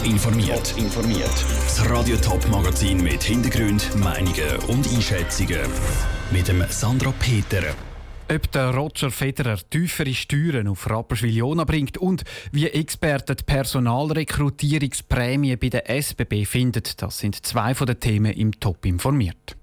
Top informiert. informiert. Das Radio Top Magazin mit Hintergrund, Meinungen und Einschätzungen mit dem Sandra Peter. Ob der Roger Federer tiefere Steuern auf Rapperswil-Jona bringt und wie Experten die Personalrekrutierungsprämie bei der SBB finden, das sind zwei von den Themen im Top informiert.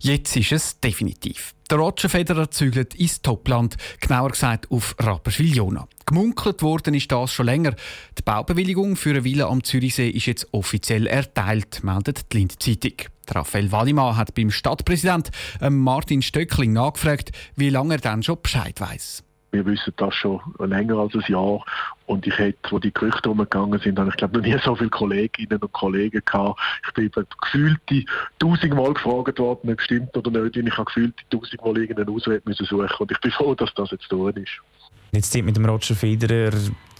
Jetzt ist es definitiv. Der Roger Federer zügelt ins Topland, genauer gesagt auf Rapperswil-Jona. Gemunkelt worden ist das schon länger. Die Baubewilligung für eine Villa am Zürichsee ist jetzt offiziell erteilt, meldet die Lindzeitung. Raphael Wallimann hat beim Stadtpräsident Martin Stöckling nachgefragt, wie lange er dann schon Bescheid weiß. Wir wissen das schon länger als ein Jahr. Und ich hätte, wo die Gerüchte umgegangen sind, habe ich glaube noch nie so viele Kolleginnen und Kollegen gehabt. Ich bin gefühlte tausendmal gefragt worden, ob es stimmt oder nicht. Und ich habe gefühlte tausendmal irgendeinen Ausweg müssen suchen. Und ich bin froh, dass das jetzt tun ist. Jetzt mit dem Roger Federer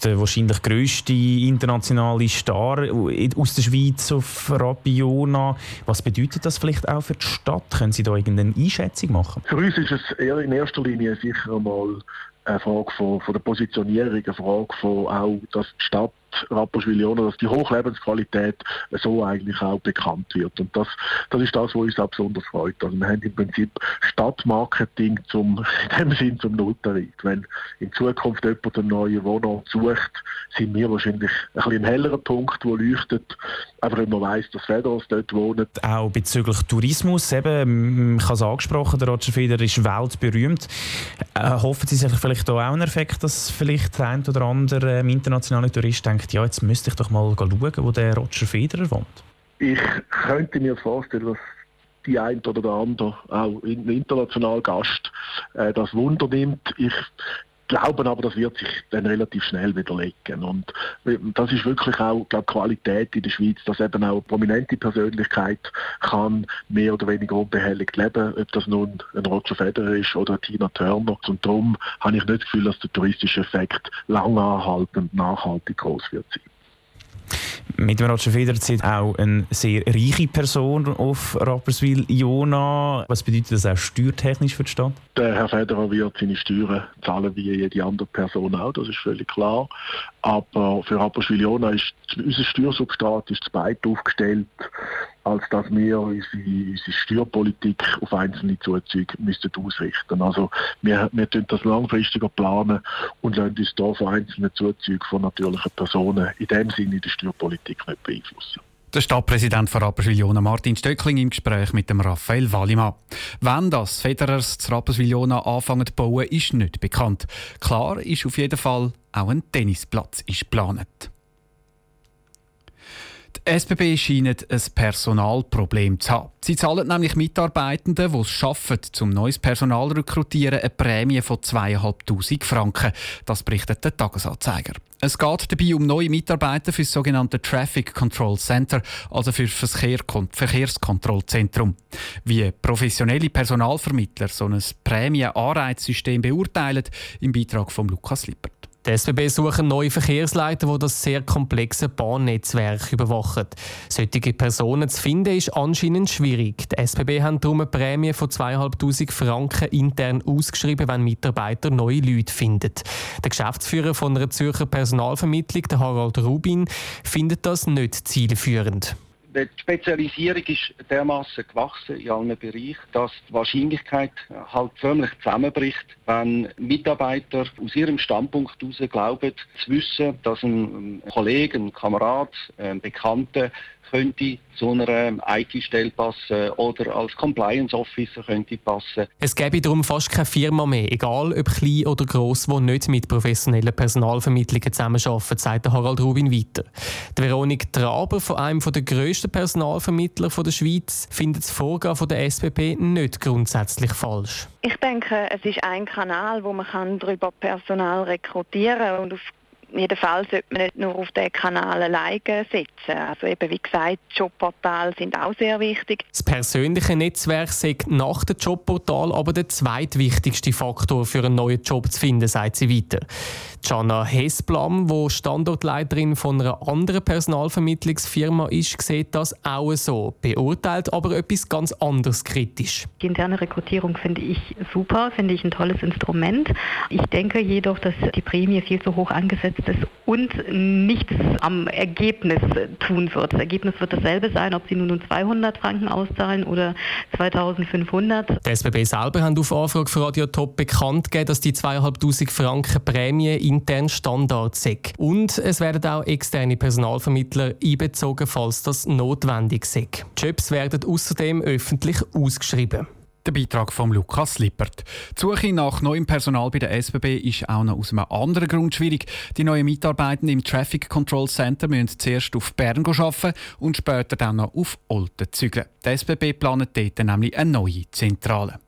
der wahrscheinlich grösste internationale Star aus der Schweiz auf Rapiona. Was bedeutet das vielleicht auch für die Stadt? Können Sie da irgendeine Einschätzung machen? Für uns ist es eher in erster Linie sicher einmal eine Frage von, von der Positionierung, eine Frage von auch, dass die Stadt Rapperswil-Jona, dass die Hochlebensqualität so eigentlich auch bekannt wird. Und das, das ist das, was uns auch besonders freut. Also wir haben im Prinzip Stadtmarketing zum, in dem Sinn zum Nulltarif. Wenn in Zukunft jemand einen neuen Wohnort sucht, sind wir wahrscheinlich ein bisschen hellerer Punkt, der leuchtet. Einfach wenn man weiss, dass Federers dort wohnen. Auch bezüglich Tourismus, eben, ich habe es angesprochen, der Roger Federer ist weltberühmt. Äh, hoffen Sie sich vielleicht auch einen Effekt, dass vielleicht der ein oder andere ähm, internationale Tourist denkt, denkt, ja, jetzt müsste ich doch mal schauen, wo der Roger Federer wohnt? Ich könnte mir vorstellen, dass die ein oder der andere, auch ein internationaler Gast, äh, das Wunder nimmt. Ich glaube aber, das wird sich dann relativ schnell widerlegen. Und das ist wirklich auch glaube Qualität in der Schweiz, dass eben auch eine prominente Persönlichkeit kann mehr oder weniger unbehelligt leben, ob das nun ein Roger Federer ist oder eine Tina Turner. Und darum habe ich nicht das Gefühl, dass der touristische Effekt lang anhaltend nachhaltig groß wird sein. Mit dem Federer zieht auch eine sehr reiche Person auf Rapperswil-Jona. Was bedeutet das auch steuertechnisch für die Stadt? Der Herr Federer wird seine Steuern zahlen wie jede andere Person auch, das ist völlig klar. Aber für Rapperswil-Jona ist unser Steuersubstrat ist zu weit aufgestellt, als dass wir unsere, unsere Steuerpolitik auf einzelne Zuzüge müssten ausrichten. Also wir, wir tun das langfristiger planen und lassen uns da von einzelnen Zuzügen von natürlichen Personen in dem Sinne die Steuerpolitik nicht beeinflussen. Der Stadtpräsident von Rapperswil-Jona Martin Stöckling im Gespräch mit dem Raphael Wallimann. Wann das Federers zu Rapperswil-Jona anfangen zu bauen, ist nicht bekannt. Klar ist auf jeden Fall, auch ein Tennisplatz ist geplant. Die SBB scheint ein Personalproblem zu haben. Sie zahlen nämlich Mitarbeitenden, die es schaffen, zum neues Personal zu rekrutieren, eine Prämie von 2'500 Franken. Das berichtet der Tagesanzeiger. Es geht dabei um neue Mitarbeiter für das sogenannte Traffic Control Center, also für das Verkehrskontrollzentrum. Wie professionelle Personalvermittler so ein Prämien-Anreizsystem beurteilen, im Beitrag von Lukas Lippert. Die SBB suchen neue Verkehrsleiter, die das sehr komplexe Bahnnetzwerk überwachen. Solche Personen zu finden, ist anscheinend schwierig. Die SBB haben darum eine Prämie von 2'500 Franken intern ausgeschrieben, wenn Mitarbeiter neue Leute finden. Der Geschäftsführer von einer Zürcher Personalvermittlung, Harald Rubin, findet das nicht zielführend. Die Spezialisierung ist dermaßen gewachsen in allen Bereichen, dass die Wahrscheinlichkeit halt förmlich zusammenbricht, wenn Mitarbeiter aus ihrem Standpunkt heraus glauben, zu wissen, dass ein Kollege, ein Kamerad, ein Bekannter könnte zu einer IT-Stelle passen oder als Compliance Officer könnte passen. Es gäbe darum fast keine Firma mehr, egal ob klein oder gross, die nicht mit professionellen Personalvermittlungen zusammenarbeitet, sagt Harald Rubin weiter. Die Veronik Traber von einem der grössten Personalvermittler der Schweiz findet das Vorgehen der SBB nicht grundsätzlich falsch. Ich denke, es ist ein Kanal, wo man darüber Personal rekrutieren kann und auf jedenfalls sollte man nicht nur auf den Kanal alleine setzen. Also eben wie gesagt, Jobportale sind auch sehr wichtig. Das persönliche Netzwerk sagt nach dem Jobportal aber der zweitwichtigste Faktor für einen neuen Job zu finden, sagt sie weiter. Jana Hesblam, die Standortleiterin von einer anderen Personalvermittlungsfirma ist, sieht das auch so, beurteilt aber etwas ganz anderes kritisch. Die interne Rekrutierung finde ich super, finde ich ein tolles Instrument. Ich denke jedoch, dass die Prämie viel zu hoch angesetzt ist und nichts am Ergebnis tun wird. Das Ergebnis wird dasselbe sein, ob sie nun 200 Franken auszahlen oder 2500. Die SBB selber haben auf Anfrage für Radio Top bekannt gegeben, dass die 2500 Franken Prämie intern Standard sind. Und es werden auch externe Personalvermittler einbezogen, falls das notwendig ist. Jobs werden außerdem öffentlich ausgeschrieben. Der Beitrag von Lukas Lippert. Die Suche nach neuem Personal bei der SBB ist auch noch aus einem anderen Grund schwierig. Die neuen Mitarbeitenden im Traffic Control Center müssen zuerst auf Bern arbeiten und später dann noch auf Olten zügeln. Die SBB plant dort nämlich eine neue Zentrale.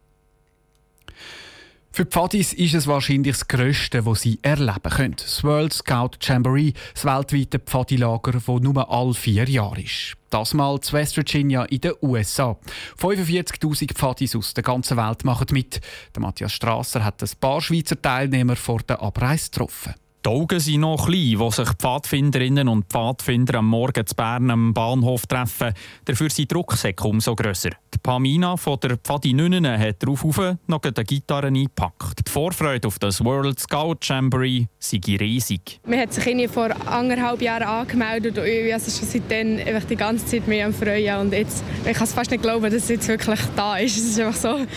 Für Pfadis ist es wahrscheinlich das Grösste, was sie erleben können. Das World Scout Jamboree, das weltweite Pfadilager, das nur alle vier Jahre ist. Das mal zu West Virginia in den USA. 45.000 Pfadis aus der ganzen Welt machen mit. Der Matthias Strasser hat ein paar Schweizer Teilnehmer vor der Abreise getroffen. Die Augen sind noch klein, wo sich Pfadfinderinnen und Pfadfinder am Morgen zu Bern am Bahnhof treffen. Dafür sind die Rucksäcke umso grösser. Die Pamina von der Pfadinünnen hat darauf noch eine Gitarre eingepackt. Die Vorfreude auf das World Scout Jamboree sei riesig. Man hat sich vor anderthalb Jahren angemeldet und ich also schon seitdem die ganze Zeit mehr am Freuen. Und jetzt, ich kann es fast nicht glauben, dass es jetzt wirklich da ist. Es ist einfach so,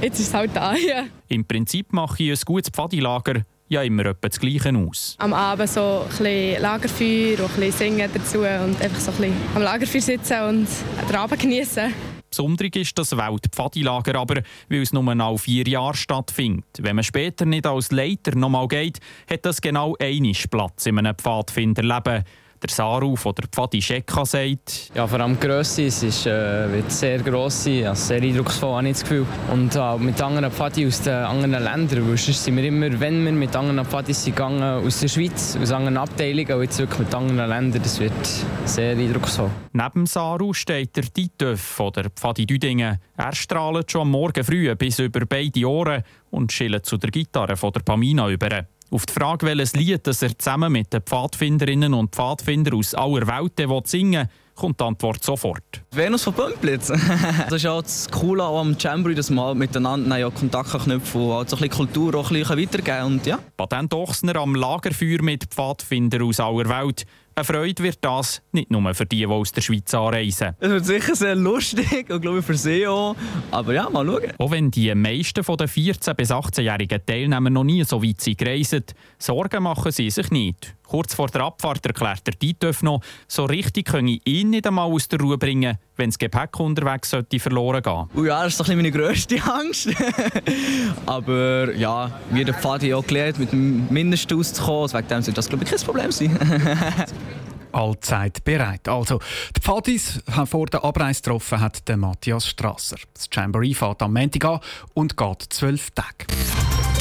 jetzt ist es halt da. Ja. Im Prinzip mache ich ein gutes Pfadilager ja immer etwa das Gleiche aus. Am Abend so ein bisschen Lagerfeuer und ein bisschen singen dazu und einfach so ein bisschen am Lagerfeuer sitzen und den Abend genießen. Besonderig ist das Weltpfadilager aber, weil es nur noch vier Jahre stattfindet. Wenn man später nicht als Leiter nochmal geht, hat das genau einen Platz in einem Pfadfinderleben der Saru von der Pfadi Schekka sagt. Ja, vor allem die Grösse, es ist, äh, wird sehr gross sein, also sehr eindrucksvoll, habe ich das Gefühl. Und äh, mit anderen Pfadi aus den anderen Ländern, weil sonst sind wir immer, wenn wir mit anderen Pfadis gegangen aus der Schweiz, aus anderen Abteilungen, und jetzt wirklich mit anderen Ländern, das wird sehr eindrucksvoll. Neben Saru steht der Titeuf von der Pfadi Düdingen. Er strahlt schon am Morgen früh bis über beide Ohren und schillt zu der Gitarre von der Pamina über. Auf die Frage, welches Lied das er zusammen mit den Pfadfinderinnen und Pfadfindern aus aller Welt singen kommt die Antwort sofort. Venus von Pumplitz. das ist auch das Coole am Jamboree, dass man miteinander ja Kontakt knüpfen und halt so ein bisschen Kultur auch ein bisschen weitergeben und ja. Patent Ochsner am Lagerfeuer mit Pfadfindern aus aller Welt. Eine Freude wird das nicht nur für die, die aus der Schweiz anreisen. Es wird sicher sehr lustig und glaube ich für sie auch. Aber ja, mal schauen. Auch wenn die meisten der 14- bis 18-jährigen Teilnehmer noch nie so weit sind gereist, Sorgen machen sie sich nicht. Kurz vor der Abfahrt erklärt der Titeuf noch, so richtig könne ich ihn nicht einmal aus der Ruhe bringen, wenn das Gepäck unterwegs sollte verloren gehen. Oh ja, das ist doch meine grösste Angst. Aber ja, wie der Pfadi auch gelernt, mit dem Mindesten auszukommen, deswegen sollte das glaube ich kein Problem sein. allzeit bereit. Also, die Pfadis vor der Abreise getroffen hat der Matthias Strasser. Das Jamboree fährt am Montag an und geht zwölf Tage.